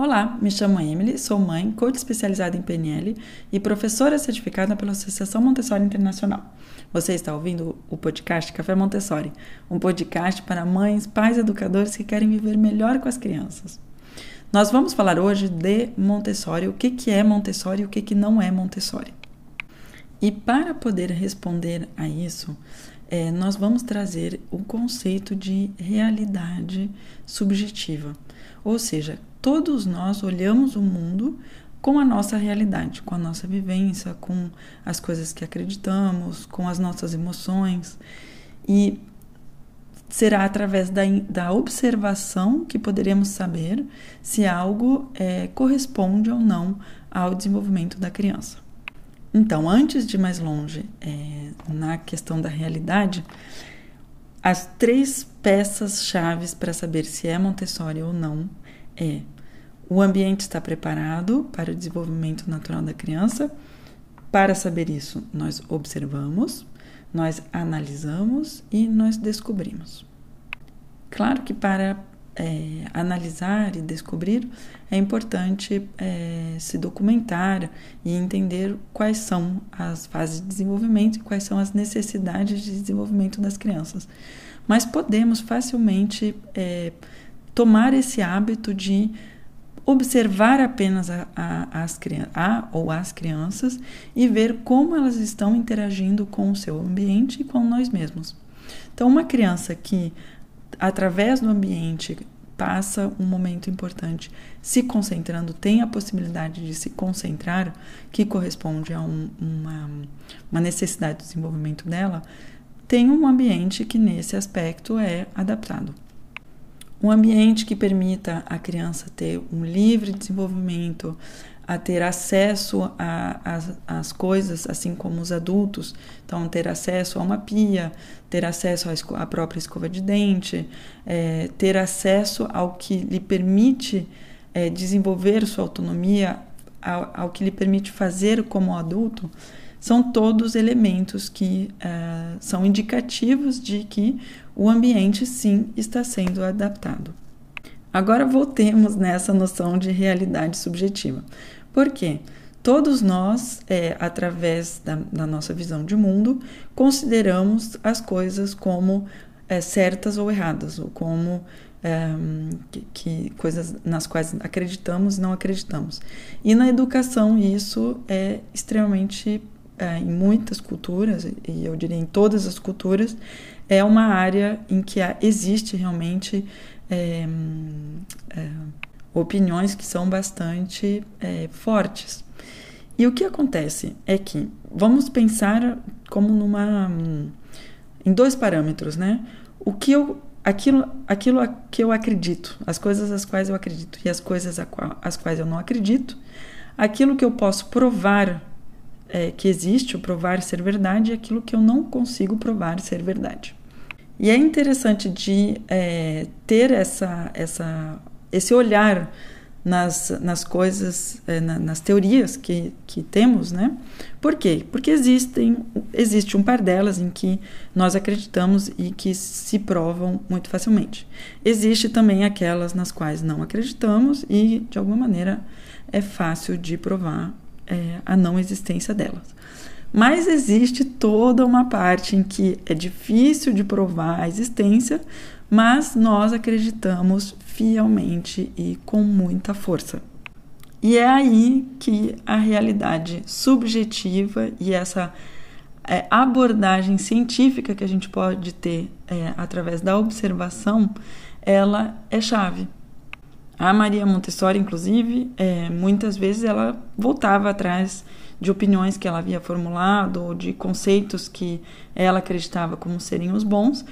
Olá, me chamo Emily, sou mãe, coach especializada em PNL e professora certificada pela Associação Montessori Internacional. Você está ouvindo o podcast Café Montessori, um podcast para mães, pais educadores que querem viver melhor com as crianças. Nós vamos falar hoje de Montessori, o que, que é Montessori e o que, que não é Montessori. E para poder responder a isso, é, nós vamos trazer o conceito de realidade subjetiva. Ou seja, todos nós olhamos o mundo com a nossa realidade, com a nossa vivência, com as coisas que acreditamos, com as nossas emoções. E será através da, da observação que poderemos saber se algo é, corresponde ou não ao desenvolvimento da criança. Então, antes de ir mais longe é, na questão da realidade, as três peças chaves para saber se é Montessori ou não é o ambiente está preparado para o desenvolvimento natural da criança. Para saber isso, nós observamos, nós analisamos e nós descobrimos. Claro que para é, analisar e descobrir, é importante é, se documentar e entender quais são as fases de desenvolvimento e quais são as necessidades de desenvolvimento das crianças. Mas podemos facilmente é, tomar esse hábito de observar apenas a, a, as, a ou as crianças e ver como elas estão interagindo com o seu ambiente e com nós mesmos. Então, uma criança que através do ambiente, passa um momento importante se concentrando, tem a possibilidade de se concentrar, que corresponde a um, uma, uma necessidade de desenvolvimento dela, tem um ambiente que nesse aspecto é adaptado. Um ambiente que permita a criança ter um livre desenvolvimento, a ter acesso às coisas, assim como os adultos. Então, ter acesso a uma pia, ter acesso à própria escova de dente, é, ter acesso ao que lhe permite é, desenvolver sua autonomia, ao, ao, que lhe permite fazer como adulto, são todos elementos que é, são indicativos de que o ambiente sim está sendo adaptado. Agora voltemos nessa noção de realidade subjetiva. Por quê? Todos nós, é, através da, da, nossa visão de mundo, consideramos as coisas como é, certas ou erradas, ou como é, que, que, coisas nas quais acreditamos e não acreditamos. E na educação isso é extremamente, é, em muitas culturas, e eu diria em todas as culturas, é uma área em que existe realmente é, é, opiniões que são bastante é, fortes. E o que acontece é que vamos pensar como numa em dois parâmetros, né? O que eu aquilo aquilo que eu acredito, as coisas às quais eu acredito e as coisas às quais eu não acredito, aquilo que eu posso provar é, que existe, ou provar ser verdade, e aquilo que eu não consigo provar ser verdade. E é interessante de é, ter essa, essa esse olhar nas, nas coisas, é, na, nas teorias que, que temos, né? Por quê? Porque existem, existe um par delas em que nós acreditamos e que se provam muito facilmente. Existe também aquelas nas quais não acreditamos e, de alguma maneira, é fácil de provar é, a não existência delas. Mas existe toda uma parte em que é difícil de provar a existência, mas nós acreditamos fielmente e com muita força. E é aí que a realidade subjetiva e essa é, abordagem científica que a gente pode ter é, através da observação, ela é chave. A Maria Montessori, inclusive, é, muitas vezes ela voltava atrás de opiniões que ela havia formulado ou de conceitos que ela acreditava como serem os bons,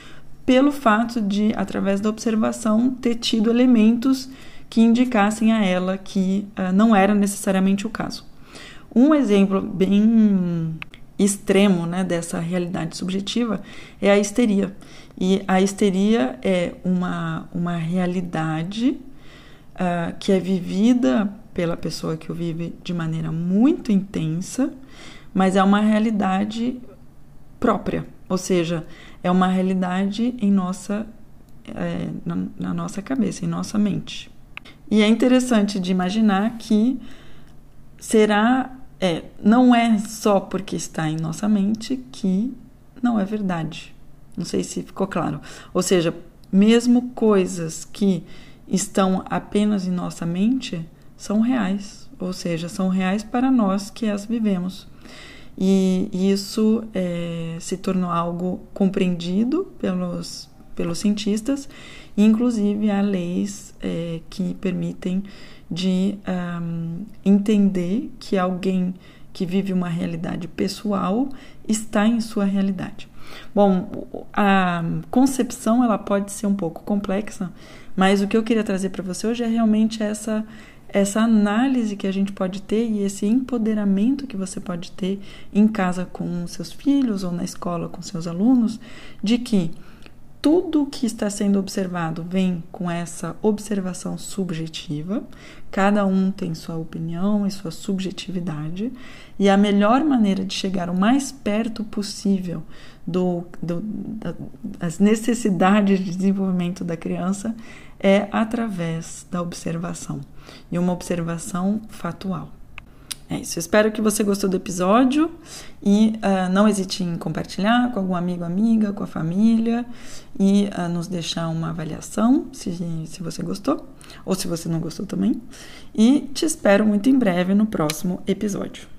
pelo fato de, através da observação, ter tido elementos que indicassem a ela que uh, não era necessariamente o caso. Um exemplo bem extremo né, dessa realidade subjetiva é a histeria. E a histeria é uma, uma realidade uh, que é vivida pela pessoa que o vive de maneira muito intensa, mas é uma realidade própria, ou seja, é uma realidade em nossa, é, na, na nossa cabeça, em nossa mente. E é interessante de imaginar que será, é, não é só porque está em nossa mente que não é verdade. Não sei se ficou claro. Ou seja, mesmo coisas que estão apenas em nossa mente são reais, ou seja, são reais para nós que as vivemos. E isso é, se tornou algo compreendido pelos, pelos cientistas, inclusive há leis é, que permitem de um, entender que alguém que vive uma realidade pessoal está em sua realidade. Bom, a concepção ela pode ser um pouco complexa, mas o que eu queria trazer para você hoje é realmente essa essa análise que a gente pode ter e esse empoderamento que você pode ter em casa com seus filhos ou na escola com seus alunos, de que tudo que está sendo observado vem com essa observação subjetiva, cada um tem sua opinião e sua subjetividade, e a melhor maneira de chegar o mais perto possível do, do, das necessidades de desenvolvimento da criança é através da observação e uma observação fatual. É isso. Espero que você gostou do episódio e uh, não hesite em compartilhar com algum amigo, amiga, com a família e uh, nos deixar uma avaliação se, se você gostou ou se você não gostou também. E te espero muito em breve no próximo episódio.